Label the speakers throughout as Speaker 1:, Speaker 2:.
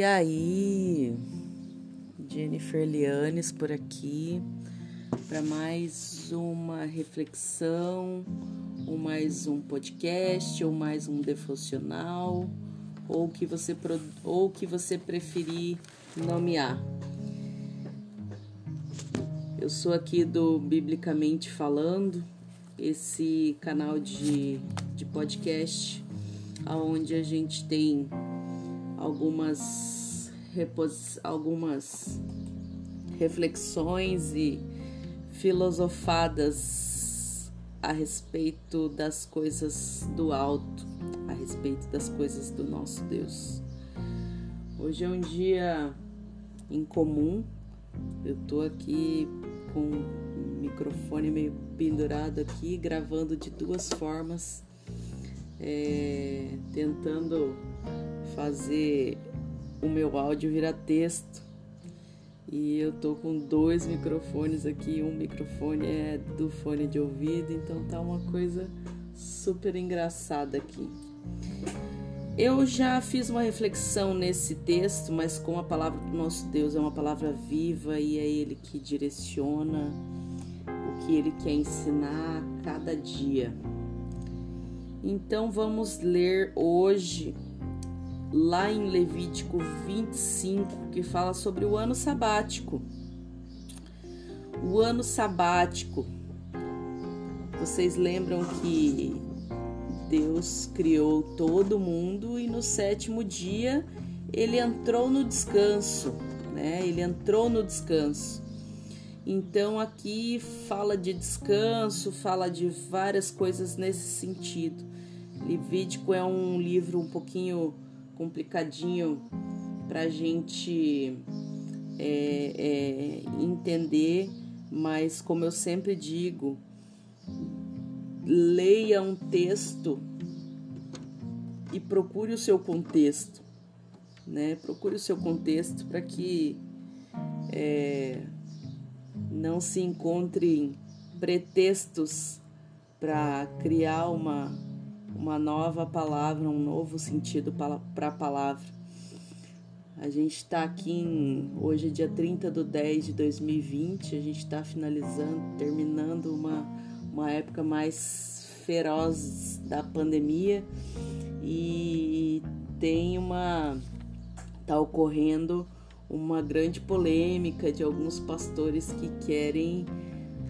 Speaker 1: E aí, Jennifer Lianes por aqui para mais uma reflexão, ou mais um podcast, ou mais um devocional, ou que você ou que você preferir nomear. Eu sou aqui do Biblicamente Falando, esse canal de, de podcast, onde a gente tem algumas, algumas reflexões e filosofadas a respeito das coisas do alto, a respeito das coisas do nosso Deus. Hoje é um dia incomum, eu tô aqui com o microfone meio pendurado aqui, gravando de duas formas, é, tentando fazer o meu áudio virar texto. E eu tô com dois microfones aqui, um microfone é do fone de ouvido, então tá uma coisa super engraçada aqui. Eu já fiz uma reflexão nesse texto, mas com a palavra do nosso Deus é uma palavra viva e é Ele que direciona o que Ele quer ensinar a cada dia. Então vamos ler hoje lá em Levítico 25, que fala sobre o ano sabático. O ano sabático. Vocês lembram que Deus criou todo mundo e no sétimo dia ele entrou no descanso, né? Ele entrou no descanso. Então aqui fala de descanso, fala de várias coisas nesse sentido. Levítico é um livro um pouquinho complicadinho para a gente é, é, entender, mas como eu sempre digo, leia um texto e procure o seu contexto, né? Procure o seu contexto para que é, não se encontrem pretextos para criar uma uma nova palavra, um novo sentido para a palavra. A gente está aqui em, hoje é dia 30 de 10 de 2020, a gente está finalizando, terminando uma, uma época mais feroz da pandemia e tem uma tá ocorrendo uma grande polêmica de alguns pastores que querem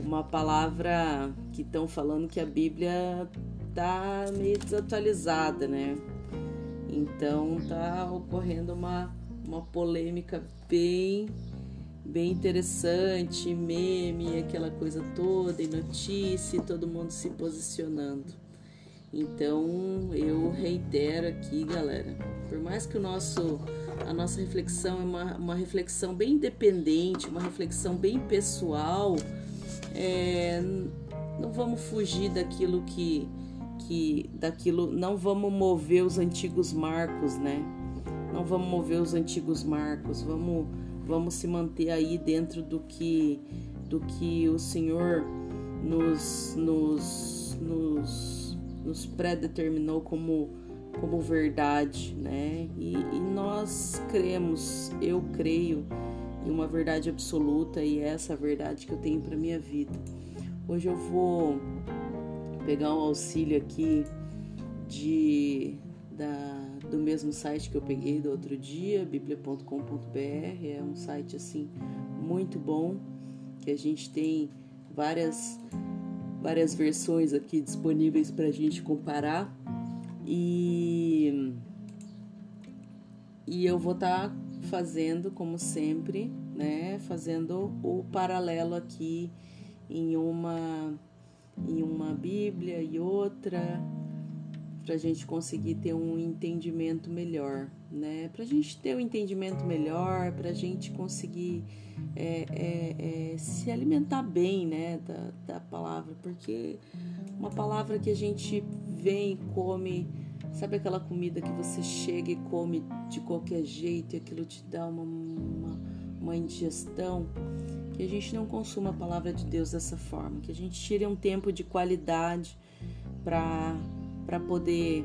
Speaker 1: uma palavra que estão falando que a Bíblia tá meio desatualizada, né? Então tá ocorrendo uma, uma polêmica bem bem interessante, meme, aquela coisa toda, e notícia, todo mundo se posicionando. Então eu reitero aqui, galera, por mais que o nosso a nossa reflexão é uma, uma reflexão bem independente, uma reflexão bem pessoal, é, não vamos fugir daquilo que daquilo não vamos mover os antigos marcos, né? Não vamos mover os antigos marcos, vamos vamos se manter aí dentro do que do que o Senhor nos nos nos, nos predeterminou como como verdade, né? E, e nós cremos, eu creio em uma verdade absoluta e é essa verdade que eu tenho para minha vida. Hoje eu vou pegar um auxílio aqui de da, do mesmo site que eu peguei do outro dia, biblia.com.br, é um site assim muito bom que a gente tem várias várias versões aqui disponíveis para a gente comparar. E e eu vou estar tá fazendo como sempre, né, fazendo o paralelo aqui em uma em uma Bíblia e outra, para a gente conseguir ter um entendimento melhor, né? Para a gente ter um entendimento melhor, para a gente conseguir é, é, é, se alimentar bem, né, da, da palavra, porque uma palavra que a gente vem e come, sabe aquela comida que você chega e come de qualquer jeito e aquilo te dá uma, uma, uma indigestão? Que a gente não consuma a palavra de Deus dessa forma, que a gente tire um tempo de qualidade para poder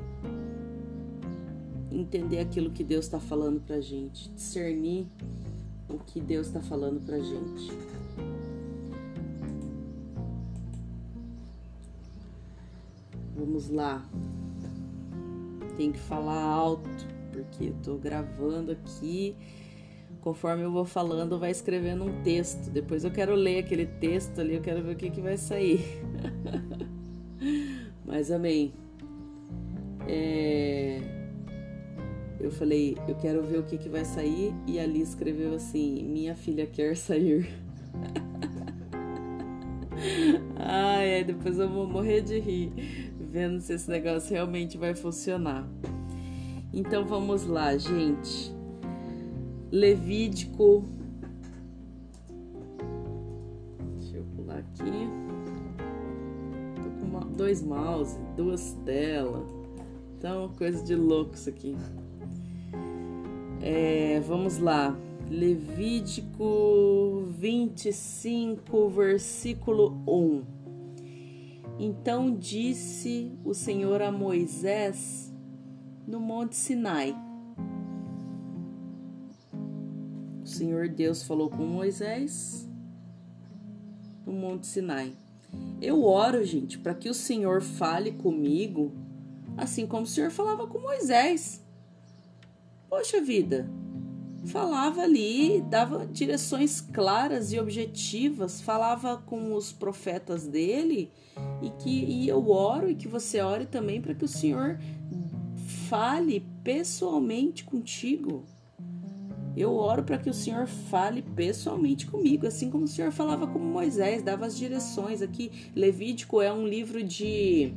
Speaker 1: entender aquilo que Deus está falando pra gente, discernir o que Deus está falando pra gente. Vamos lá. Tem que falar alto, porque eu tô gravando aqui. Conforme eu vou falando, vai escrevendo um texto. Depois eu quero ler aquele texto ali, eu quero ver o que, que vai sair. Mas amém. É... Eu falei, eu quero ver o que, que vai sair. E ali escreveu assim: Minha filha quer sair. Ai, depois eu vou morrer de rir, vendo se esse negócio realmente vai funcionar. Então vamos lá, gente. Levítico. Deixa eu pular aqui. Tô com uma, dois mouse, duas telas. Então, coisa de louco isso aqui. É, vamos lá. Levítico 25, versículo 1. Então disse o Senhor a Moisés no Monte Sinai. Senhor Deus falou com Moisés no Monte Sinai. Eu oro, gente, para que o Senhor fale comigo, assim como o Senhor falava com Moisés. Poxa vida, falava ali, dava direções claras e objetivas, falava com os profetas dele e que e eu oro e que você ore também para que o Senhor fale pessoalmente contigo. Eu oro para que o Senhor fale pessoalmente comigo, assim como o Senhor falava com Moisés, dava as direções. Aqui, Levítico é um livro de.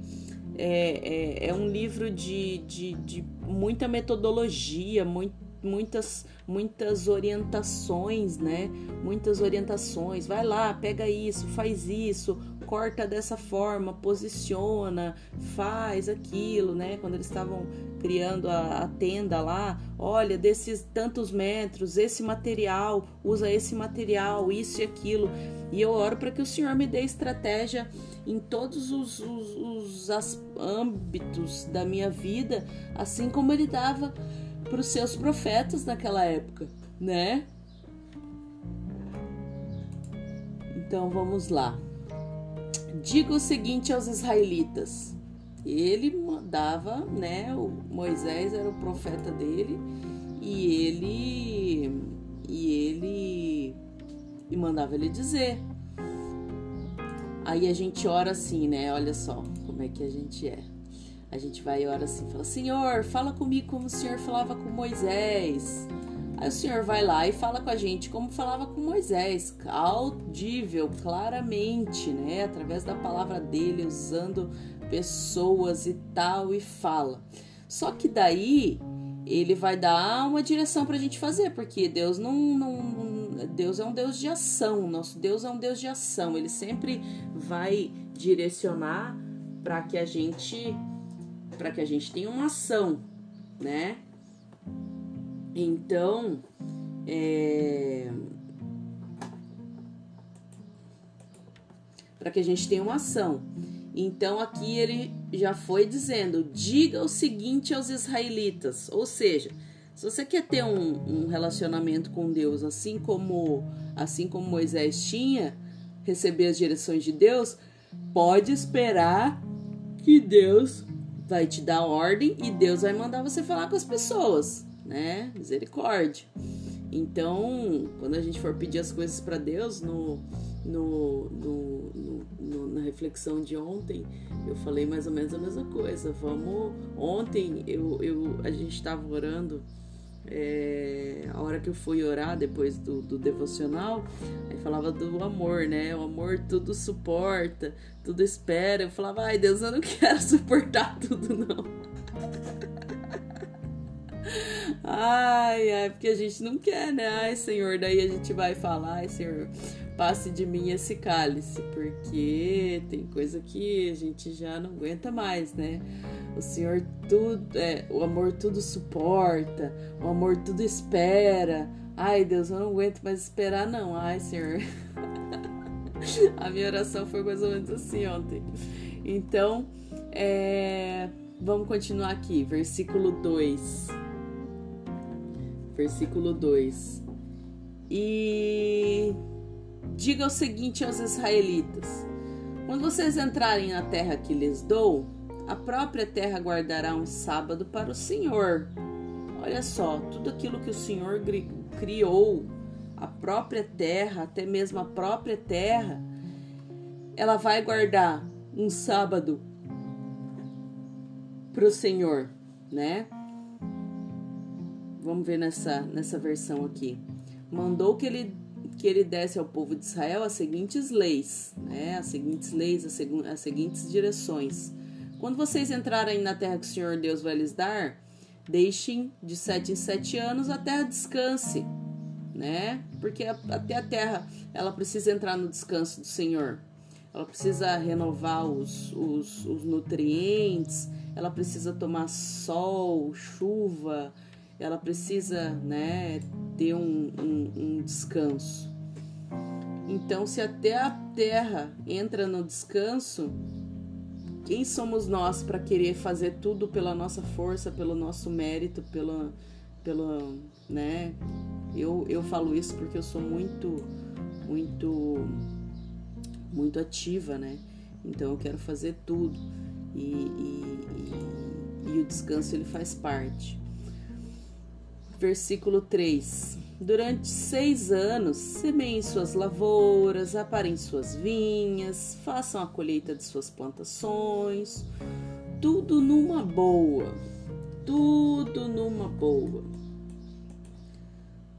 Speaker 1: É, é, é um livro de, de, de muita metodologia, muito, muitas muitas orientações, né? Muitas orientações. Vai lá, pega isso, faz isso, corta dessa forma, posiciona, faz aquilo, né? Quando eles estavam criando a, a, tenda lá, olha, desses tantos metros, esse material, usa esse material, isso e aquilo. E eu oro para que o Senhor me dê estratégia em todos os, os, os âmbitos da minha vida, assim como Ele dava para os seus profetas naquela época, né? Então vamos lá. Diga o seguinte aos israelitas. Ele mandava, né? O Moisés era o profeta dele e ele e ele e mandava ele dizer. Aí a gente ora assim, né? Olha só como é que a gente é. A gente vai e ora assim, fala: Senhor, fala comigo como o Senhor falava com Moisés. Aí o Senhor vai lá e fala com a gente como falava com Moisés, audível, claramente, né? Através da palavra dele, usando pessoas e tal, e fala. Só que daí ele vai dar uma direção para a gente fazer, porque Deus não, não, Deus é um Deus de ação, nosso Deus é um Deus de ação. Ele sempre vai direcionar para que a gente para que a gente tenha uma ação, né? Então, é... para que a gente tenha uma ação. Então aqui ele já foi dizendo: diga o seguinte aos israelitas, ou seja, se você quer ter um, um relacionamento com Deus, assim como assim como Moisés tinha, receber as direções de Deus, pode esperar que Deus vai te dar ordem e Deus vai mandar você falar com as pessoas, né? Misericórdia. Então, quando a gente for pedir as coisas para Deus, no, no, no, no, na reflexão de ontem, eu falei mais ou menos a mesma coisa. Vamos. Ontem eu, eu, a gente estava orando é, a hora que eu fui orar depois do, do devocional, aí falava do amor, né? O amor tudo suporta, tudo espera. Eu falava, ai Deus, eu não quero suportar tudo, não. Ai, ai, porque a gente não quer, né? Ai, Senhor, daí a gente vai falar, ai, Senhor, passe de mim esse cálice, porque tem coisa que a gente já não aguenta mais, né? O Senhor tudo, é, o amor tudo suporta, o amor tudo espera. Ai, Deus, eu não aguento mais esperar, não. Ai, Senhor. A minha oração foi mais ou menos assim ontem. Então, é, vamos continuar aqui, versículo 2. Versículo 2. E diga o seguinte aos israelitas: Quando vocês entrarem na terra que lhes dou, a própria terra guardará um sábado para o Senhor. Olha só, tudo aquilo que o Senhor criou, a própria terra, até mesmo a própria terra, ela vai guardar um sábado para o Senhor, né? Vamos ver nessa, nessa versão aqui. Mandou que ele, que ele desse ao povo de Israel as seguintes leis, né? As seguintes leis, as, segu, as seguintes direções. Quando vocês entrarem na terra que o Senhor Deus vai lhes dar, deixem de sete em sete anos a terra descanse, né? Porque até a terra ela precisa entrar no descanso do Senhor. Ela precisa renovar os, os, os nutrientes, ela precisa tomar sol, chuva, ela precisa né, ter um, um, um descanso. Então, se até a terra entra no descanso, quem somos nós para querer fazer tudo pela nossa força, pelo nosso mérito, pela, pela, né? Eu, eu falo isso porque eu sou muito, muito, muito ativa, né? Então eu quero fazer tudo e, e, e, e o descanso ele faz parte versículo 3. Durante seis anos, semeiem suas lavouras, aparem suas vinhas, façam a colheita de suas plantações, tudo numa boa, tudo numa boa.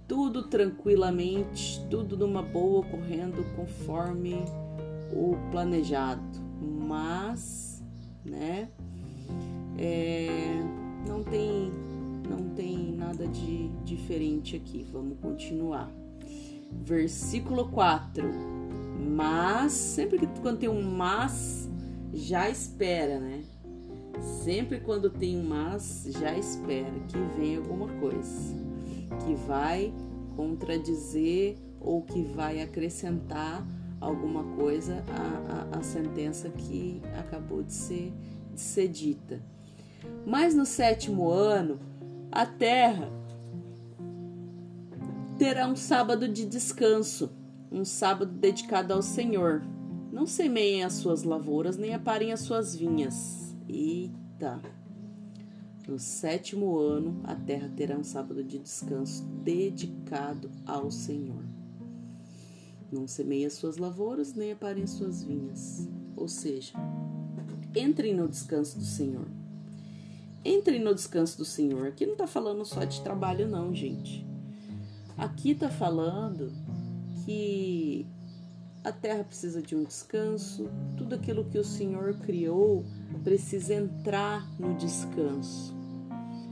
Speaker 1: Tudo tranquilamente, tudo numa boa, correndo conforme o planejado. Mas, né, é, não tem não tem nada de diferente aqui. Vamos continuar. Versículo 4. Mas, sempre que quando tem um mas, já espera, né? Sempre quando tem um mas, já espera que vem alguma coisa que vai contradizer ou que vai acrescentar alguma coisa à, à, à sentença que acabou de ser, de ser dita. Mas no sétimo ano, a terra terá um sábado de descanso, um sábado dedicado ao Senhor. Não semeiem as suas lavouras, nem aparem as suas vinhas. Eita! No sétimo ano, a terra terá um sábado de descanso dedicado ao Senhor. Não semeiem as suas lavouras, nem aparem as suas vinhas. Ou seja, entrem no descanso do Senhor. Entrem no descanso do Senhor. Aqui não está falando só de trabalho, não, gente. Aqui está falando que a terra precisa de um descanso, tudo aquilo que o Senhor criou precisa entrar no descanso,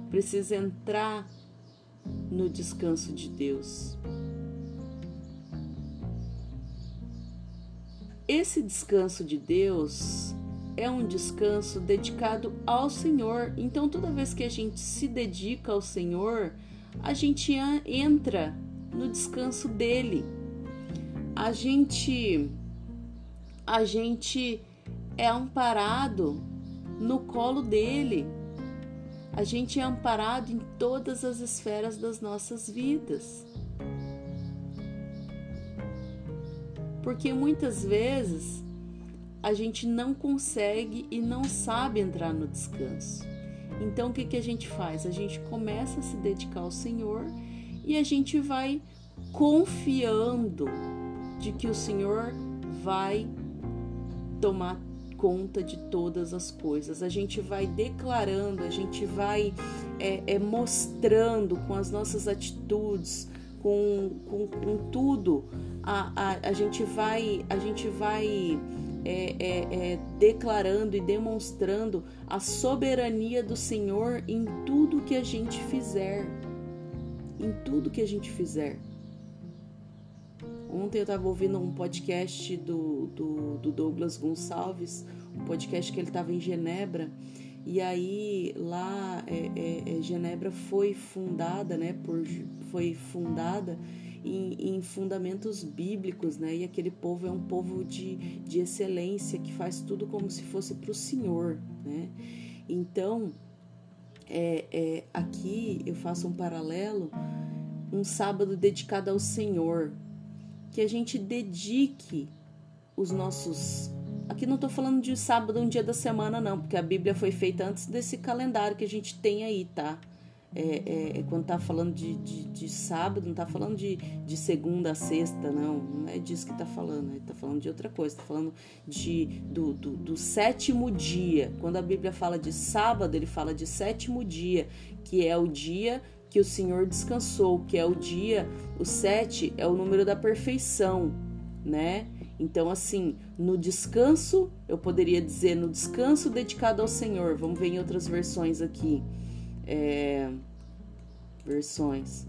Speaker 1: precisa entrar no descanso de Deus. Esse descanso de Deus é um descanso dedicado ao Senhor. Então, toda vez que a gente se dedica ao Senhor, a gente entra no descanso dele. A gente a gente é amparado no colo dele. A gente é amparado em todas as esferas das nossas vidas. Porque muitas vezes a gente não consegue e não sabe entrar no descanso. Então o que, que a gente faz? A gente começa a se dedicar ao Senhor e a gente vai confiando de que o Senhor vai tomar conta de todas as coisas. A gente vai declarando, a gente vai é, é, mostrando com as nossas atitudes, com, com, com tudo, a, a, a gente vai, a gente vai é, é, é, declarando e demonstrando a soberania do Senhor em tudo que a gente fizer. Em tudo que a gente fizer. Ontem eu estava ouvindo um podcast do, do, do, Douglas Gonçalves, um podcast que ele estava em Genebra, e aí lá é, é, é, Genebra foi fundada, né? Por, foi fundada em, em, fundamentos bíblicos, né? E aquele povo é um povo de, de excelência que faz tudo como se fosse para o Senhor, né? Então, é, é, aqui eu faço um paralelo um sábado dedicado ao Senhor, que a gente dedique os nossos. Aqui não estou falando de sábado, um dia da semana, não, porque a Bíblia foi feita antes desse calendário que a gente tem aí, tá? É, é, é quando tá falando de, de, de, sábado, não tá falando de, de segunda a sexta, não. Não é disso que tá falando. Ele tá falando de outra coisa. Tá falando de, do, do, do sétimo dia. Quando a Bíblia fala de sábado, ele fala de sétimo dia, que é o dia que o Senhor descansou, que é o dia, o sete é o número da perfeição, né? Então, assim, no descanso, eu poderia dizer no descanso dedicado ao Senhor. Vamos ver em outras versões aqui. É, versões.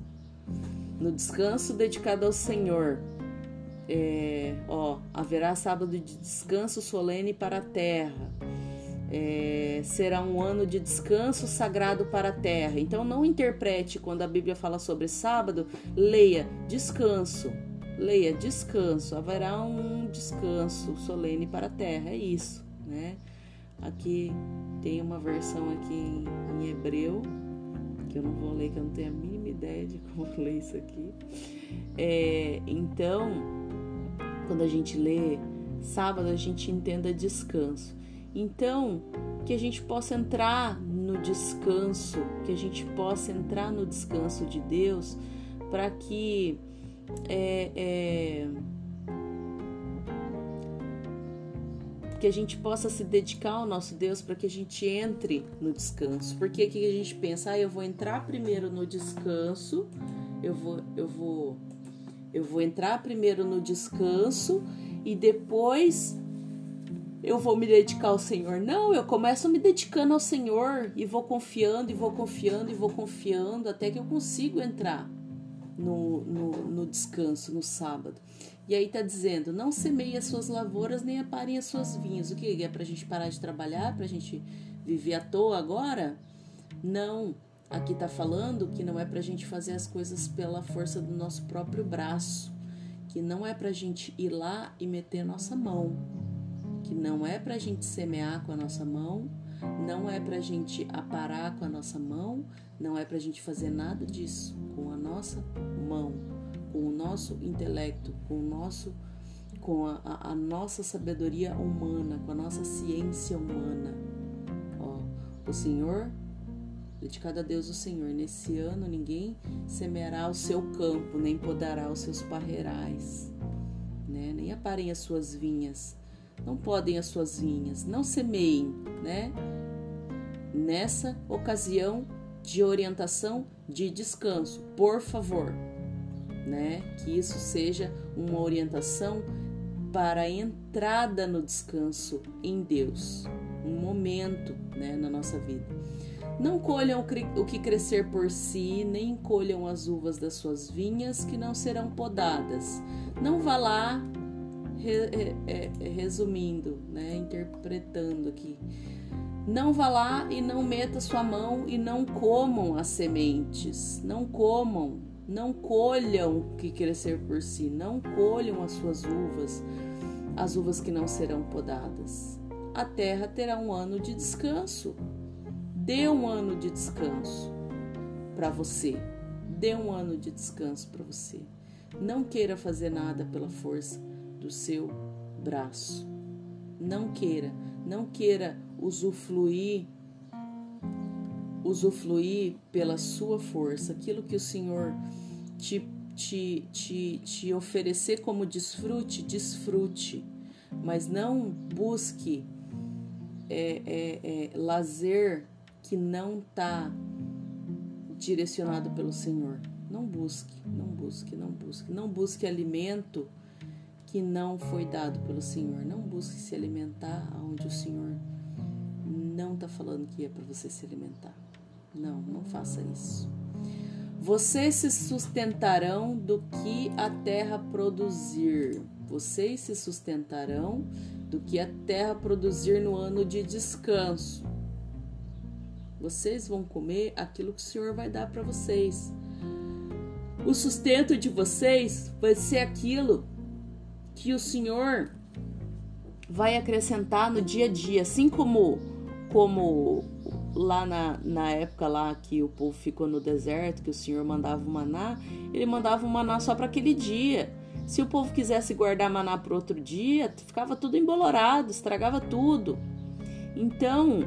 Speaker 1: No descanso dedicado ao Senhor. É, ó, haverá sábado de descanso solene para a terra é, será um ano de descanso sagrado para a terra. Então não interprete quando a Bíblia fala sobre sábado, leia descanso. Leia descanso, haverá um descanso solene para a terra, é isso, né? Aqui tem uma versão aqui em, em hebreu, que eu não vou ler, que eu não tenho a mínima ideia de como ler isso aqui. É, então, quando a gente lê sábado, a gente entenda descanso. Então, que a gente possa entrar no descanso, que a gente possa entrar no descanso de Deus, para que é, é, que a gente possa se dedicar ao nosso Deus para que a gente entre no descanso. Porque que a gente pensa, ah, eu vou entrar primeiro no descanso, eu vou, eu vou, eu vou entrar primeiro no descanso e depois eu vou me dedicar ao Senhor. Não, eu começo me dedicando ao Senhor e vou confiando, e vou confiando, e vou confiando até que eu consigo entrar no, no, no descanso, no sábado. E aí tá dizendo: não semeie as suas lavouras nem aparem as suas vinhas. O que é pra gente parar de trabalhar, pra gente viver à toa agora? Não. Aqui tá falando que não é pra gente fazer as coisas pela força do nosso próprio braço, que não é pra gente ir lá e meter nossa mão que não é para a gente semear com a nossa mão, não é para a gente aparar com a nossa mão, não é para a gente fazer nada disso com a nossa mão, com o nosso intelecto, com o nosso, com a, a, nossa sabedoria humana, com a nossa ciência humana. Ó, o Senhor, dedicado a Deus o Senhor, nesse ano ninguém semeará o seu campo, nem podará os seus parreirais, né? nem aparem as suas vinhas não podem as suas vinhas, não semeiem, né? Nessa ocasião de orientação de descanso, por favor, né? Que isso seja uma orientação para a entrada no descanso em Deus, um momento, né, na nossa vida. Não colham o que crescer por si, nem colham as uvas das suas vinhas que não serão podadas. Não vá lá re, é, resumindo, né, interpretando aqui. Não vá lá e não meta sua mão e não comam as sementes. Não comam, não colham o que crescer por si, não colham as suas uvas, as uvas que não serão podadas. A terra terá um ano de descanso. Dê um ano de descanso para você. Dê um ano de descanso para você. Não queira fazer nada pela força do seu braço. Não queira, não queira usufruir usufruir pela sua força aquilo que o Senhor te, te, te, te oferecer como desfrute, desfrute, mas não busque é, é, é, lazer que não está direcionado pelo Senhor. Não busque, não busque, não busque, não busque alimento que não foi dado pelo Senhor. Não busque se alimentar onde o Senhor não está falando que é para você se alimentar. Não, não faça isso. Vocês se sustentarão do que a terra produzir. Vocês se sustentarão do que a terra produzir no ano de descanso. Vocês vão comer aquilo que o Senhor vai dar para vocês. O sustento de vocês vai ser aquilo que o Senhor vai acrescentar no dia a dia, assim como como lá na, na época lá que o povo ficou no deserto, que o Senhor mandava o maná, ele mandava o maná só para aquele dia. Se o povo quisesse guardar maná para outro dia, ficava tudo embolorado, estragava tudo. Então,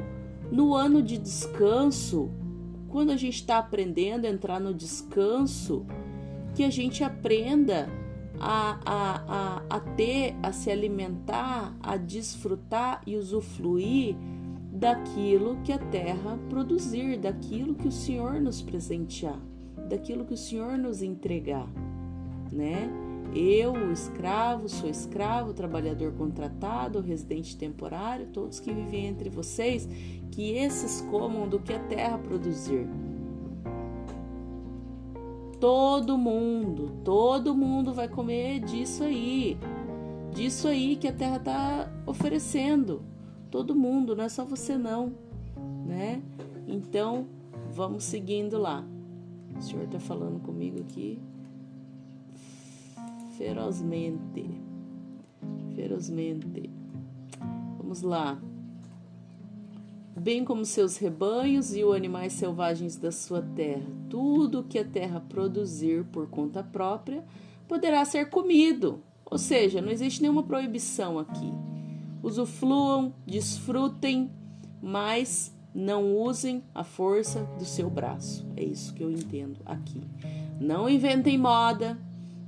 Speaker 1: no ano de descanso, quando a gente está aprendendo a entrar no descanso, que a gente aprenda a, a, a, a ter, a se alimentar, a desfrutar e usufruir daquilo que a terra produzir, daquilo que o Senhor nos presentear, daquilo que o Senhor nos entregar, né? Eu, o escravo, sou escravo, trabalhador contratado, residente temporário, todos que vivem entre vocês, que esses comam do que a terra produzir. Todo mundo, todo mundo vai comer disso aí, disso aí que a terra está oferecendo. Todo mundo, não é só você não, né? Então, vamos seguindo lá. O Senhor está falando comigo aqui ferozmente. Ferozmente. Vamos lá bem como seus rebanhos e os animais selvagens da sua terra. Tudo que a terra produzir por conta própria poderá ser comido. Ou seja, não existe nenhuma proibição aqui. Usufruam, desfrutem, mas não usem a força do seu braço. É isso que eu entendo aqui. Não inventem moda,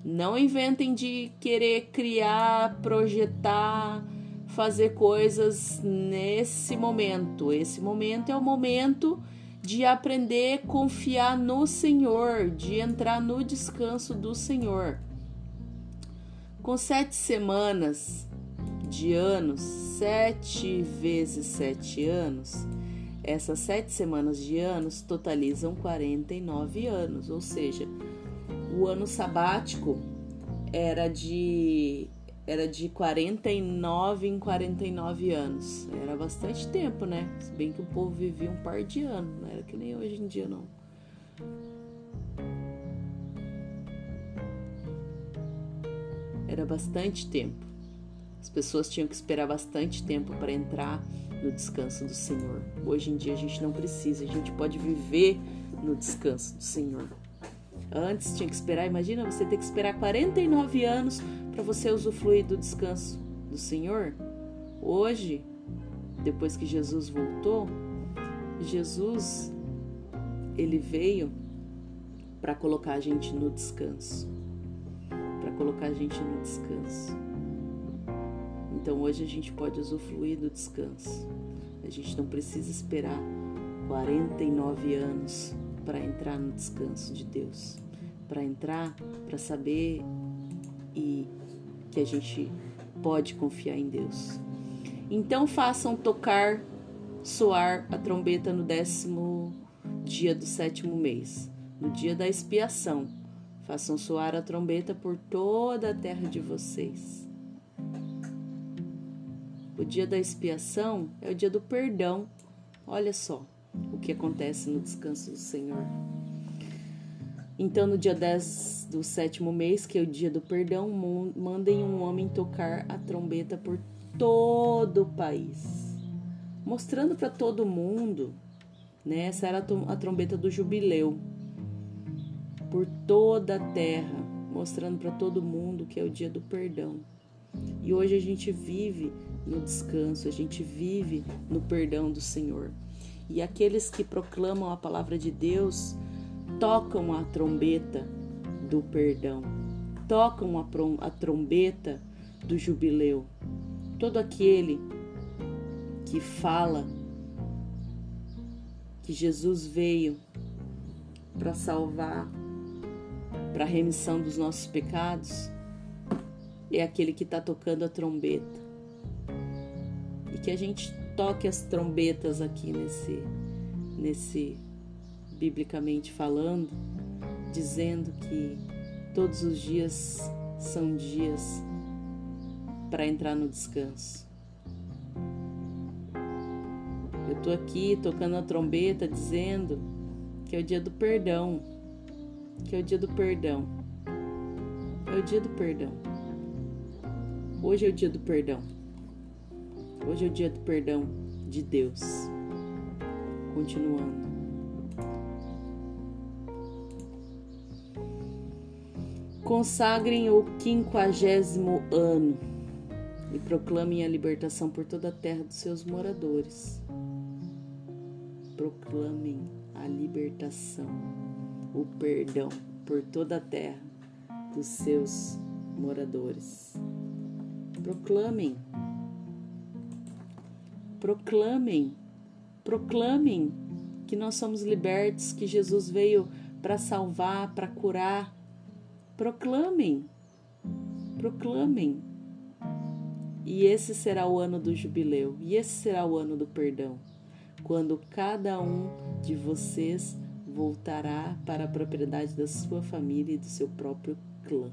Speaker 1: não inventem de querer criar, projetar, fazer coisas nesse momento. Esse momento é o momento de aprender a confiar no Senhor, de entrar no descanso do Senhor. Com sete semanas de anos, sete vezes sete anos, essas sete semanas de anos totalizam 49 anos, ou seja, o ano sabático era de era de 49 em 49 anos. Era bastante tempo, né? Se bem que o povo vivia um par de anos, não era que nem hoje em dia, não. Era bastante tempo. As pessoas tinham que esperar bastante tempo para entrar no descanso do Senhor. Hoje em dia a gente não precisa, a gente pode viver no descanso do Senhor. Antes tinha que esperar, imagina você ter que esperar 49 anos para você usufruir do descanso do Senhor. Hoje, depois que Jesus voltou, Jesus ele veio para colocar a gente no descanso. Para colocar a gente no descanso. Então hoje a gente pode usufruir do descanso. A gente não precisa esperar 49 anos para entrar no descanso de Deus, para entrar, para saber e que a gente pode confiar em Deus. Então façam tocar, soar a trombeta no décimo dia do sétimo mês, no dia da expiação. Façam soar a trombeta por toda a terra de vocês. O dia da expiação é o dia do perdão. Olha só o que acontece no descanso do Senhor. Então, no dia 10 do sétimo mês, que é o dia do perdão, mandem um homem tocar a trombeta por todo o país, mostrando para todo mundo, né? Essa era a trombeta do jubileu, por toda a terra, mostrando para todo mundo que é o dia do perdão. E hoje a gente vive no descanso, a gente vive no perdão do Senhor. E aqueles que proclamam a palavra de Deus, tocam a trombeta do perdão, tocam a, trombeta do jubileu. Todo aquele que fala que Jesus veio para salvar, para a remissão dos nossos pecados, é aquele que está tocando a trombeta. Que a gente toque as trombetas aqui nesse, nesse biblicamente falando, dizendo que todos os dias são dias para entrar no descanso. Eu estou aqui tocando a trombeta dizendo que é o dia do perdão, que é o dia do perdão. É o dia do perdão. Hoje é o dia do perdão. Hoje é o dia do perdão de Deus Continuando. Consagrem o quinquagésimo ano e proclamem a libertação por toda a terra dos seus moradores. Proclamem a libertação, o perdão por toda a terra dos seus moradores. Proclamem, proclamem, proclamem que nós somos libertos, que Jesus veio para salvar, para curar. Proclamem, proclamem e esse será o ano do jubileu, e esse será o ano do perdão, quando cada um de vocês voltará para a propriedade da sua família e do seu próprio clã.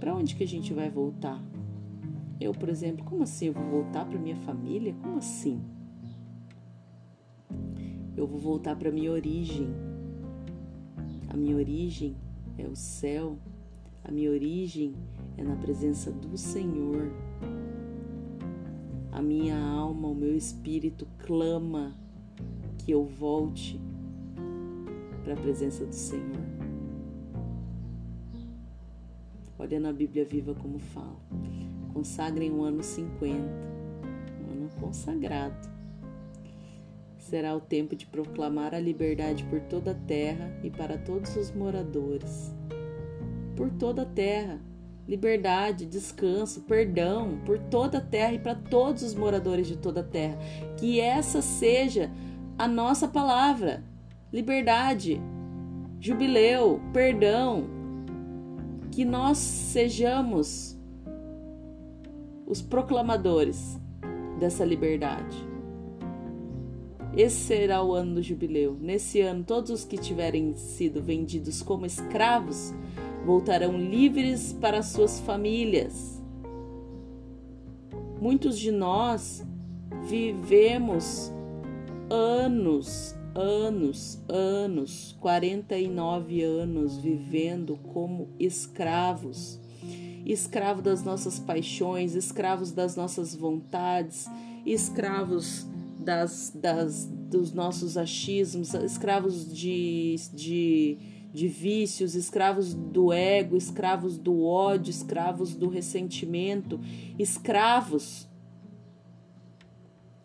Speaker 1: Para onde que a gente vai voltar? Eu, por exemplo, como assim eu vou voltar para minha família? Como assim? Eu vou voltar para minha origem. A minha origem é o céu. A minha origem é na presença do Senhor. A minha alma, o meu espírito clama que eu volte para a presença do Senhor. Olha na Bíblia Viva como fala. Consagrem o ano 50, um ano consagrado. Será o tempo de proclamar a liberdade por toda a terra e para todos os moradores. Por toda a terra liberdade, descanso, perdão por toda a terra e para todos os moradores de toda a terra. Que essa seja a nossa palavra: liberdade, jubileu, perdão. Que nós sejamos os proclamadores dessa liberdade. Esse será o ano do jubileu. Nesse ano, todos os que tiverem sido vendidos como escravos voltarão livres para suas famílias. Muitos de nós vivemos anos, anos, anos, 49 anos vivendo como escravos. Escravo das nossas paixões, escravos das nossas vontades, escravos das, das, dos nossos achismos, escravos de, de de vícios, escravos do ego, escravos do ódio, escravos do ressentimento, escravos.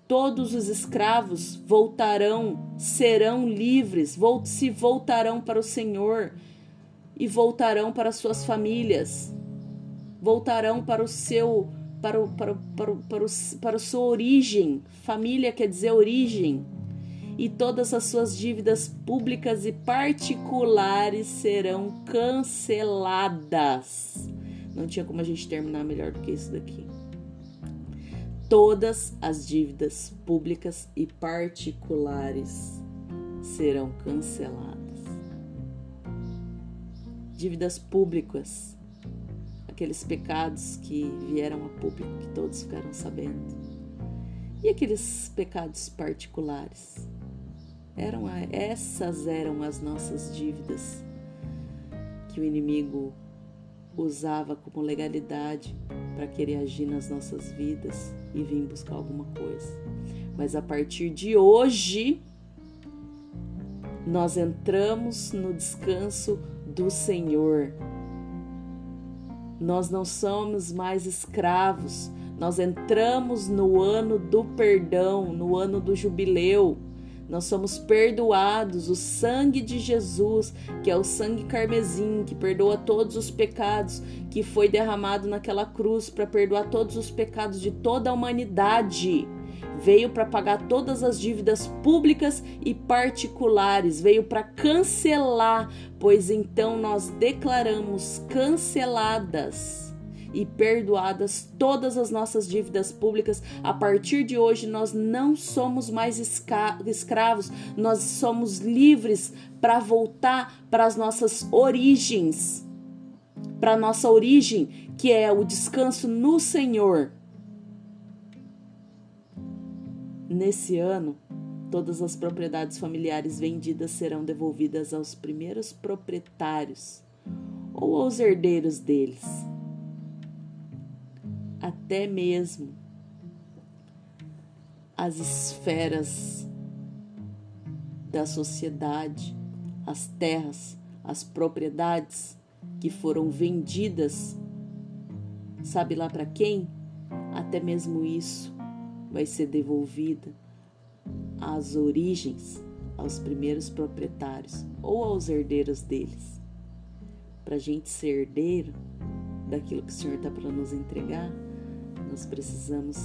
Speaker 1: Todos os escravos voltarão, serão livres, se voltarão para o Senhor e voltarão para suas famílias, voltarão para o seu para, o, para, o, para, o, para, o, para a sua origem. Família quer dizer origem e todas as suas dívidas públicas e particulares serão canceladas. Não tinha como a gente terminar melhor do que isso daqui. Todas as dívidas públicas e particulares serão canceladas. Dívidas públicas, aqueles pecados que vieram a público, que todos ficaram sabendo. E aqueles pecados particulares? Eram essas eram as nossas dívidas que o inimigo usava como legalidade para querer agir nas nossas vidas e vir buscar alguma coisa. Mas a partir de hoje, nós entramos no descanso do Senhor. Nós não somos mais escravos, nós entramos no ano do perdão, no ano do jubileu. Nós somos perdoados, o sangue de Jesus, que é o sangue carmesim, que perdoa todos os pecados, que foi derramado naquela cruz para perdoar todos os pecados de toda a humanidade. Veio para pagar todas as dívidas públicas e particulares, veio para cancelar, pois então nós declaramos canceladas e perdoadas todas as nossas dívidas públicas. A partir de hoje, nós não somos mais escravos, nós somos livres para voltar para as nossas origens, para a nossa origem, que é o descanso no Senhor. Nesse ano, todas as propriedades familiares vendidas serão devolvidas aos primeiros proprietários ou aos herdeiros deles até mesmo as esferas da sociedade, as terras, as propriedades que foram vendidas, sabe lá para quem? Até mesmo isso vai ser devolvida às origens, aos primeiros proprietários ou aos herdeiros deles. Para a gente ser herdeiro daquilo que o Senhor está para nos entregar, nós precisamos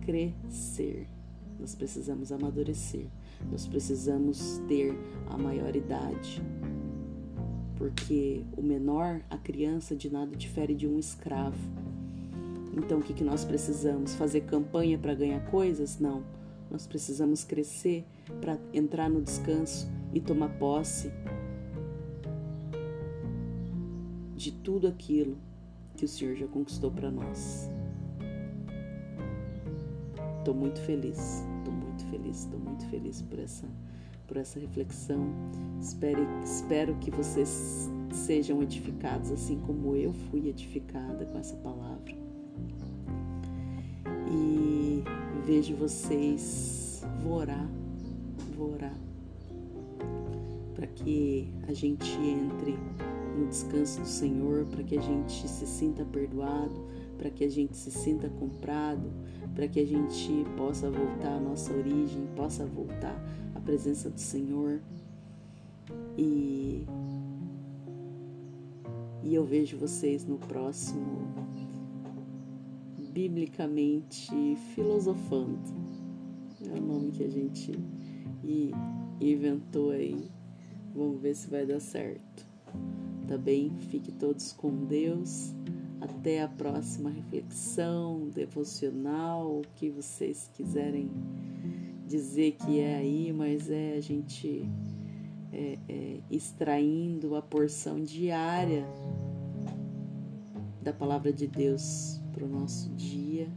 Speaker 1: crescer, nós precisamos amadurecer, nós precisamos ter a maioridade. Porque o menor, a criança, de nada difere de um escravo. Então, o que, que nós precisamos? Fazer campanha para ganhar coisas? Não. Nós precisamos crescer para entrar no descanso e tomar posse de tudo aquilo que o Senhor já conquistou para nós. Estou muito feliz, estou muito feliz, estou muito feliz por essa, por essa reflexão. Espero, espero que vocês sejam edificados assim como eu fui edificada com essa palavra. E vejo vocês, vou orar, vou orar para que a gente entre no descanso do Senhor, para que a gente se sinta perdoado, para que a gente se sinta comprado, para que a gente possa voltar à nossa origem, possa voltar à presença do Senhor. E, e eu vejo vocês no próximo, biblicamente filosofando. É o nome que a gente inventou aí. Vamos ver se vai dar certo. Tá bem? Fique todos com Deus. Até a próxima reflexão devocional, o que vocês quiserem dizer que é aí, mas é a gente é, é, extraindo a porção diária da palavra de Deus para o nosso dia,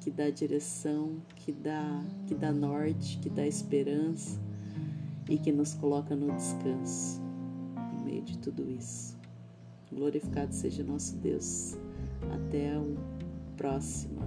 Speaker 1: que dá direção, que dá, que dá norte, que dá esperança e que nos coloca no descanso no meio de tudo isso. Glorificado seja nosso Deus. Até a próxima.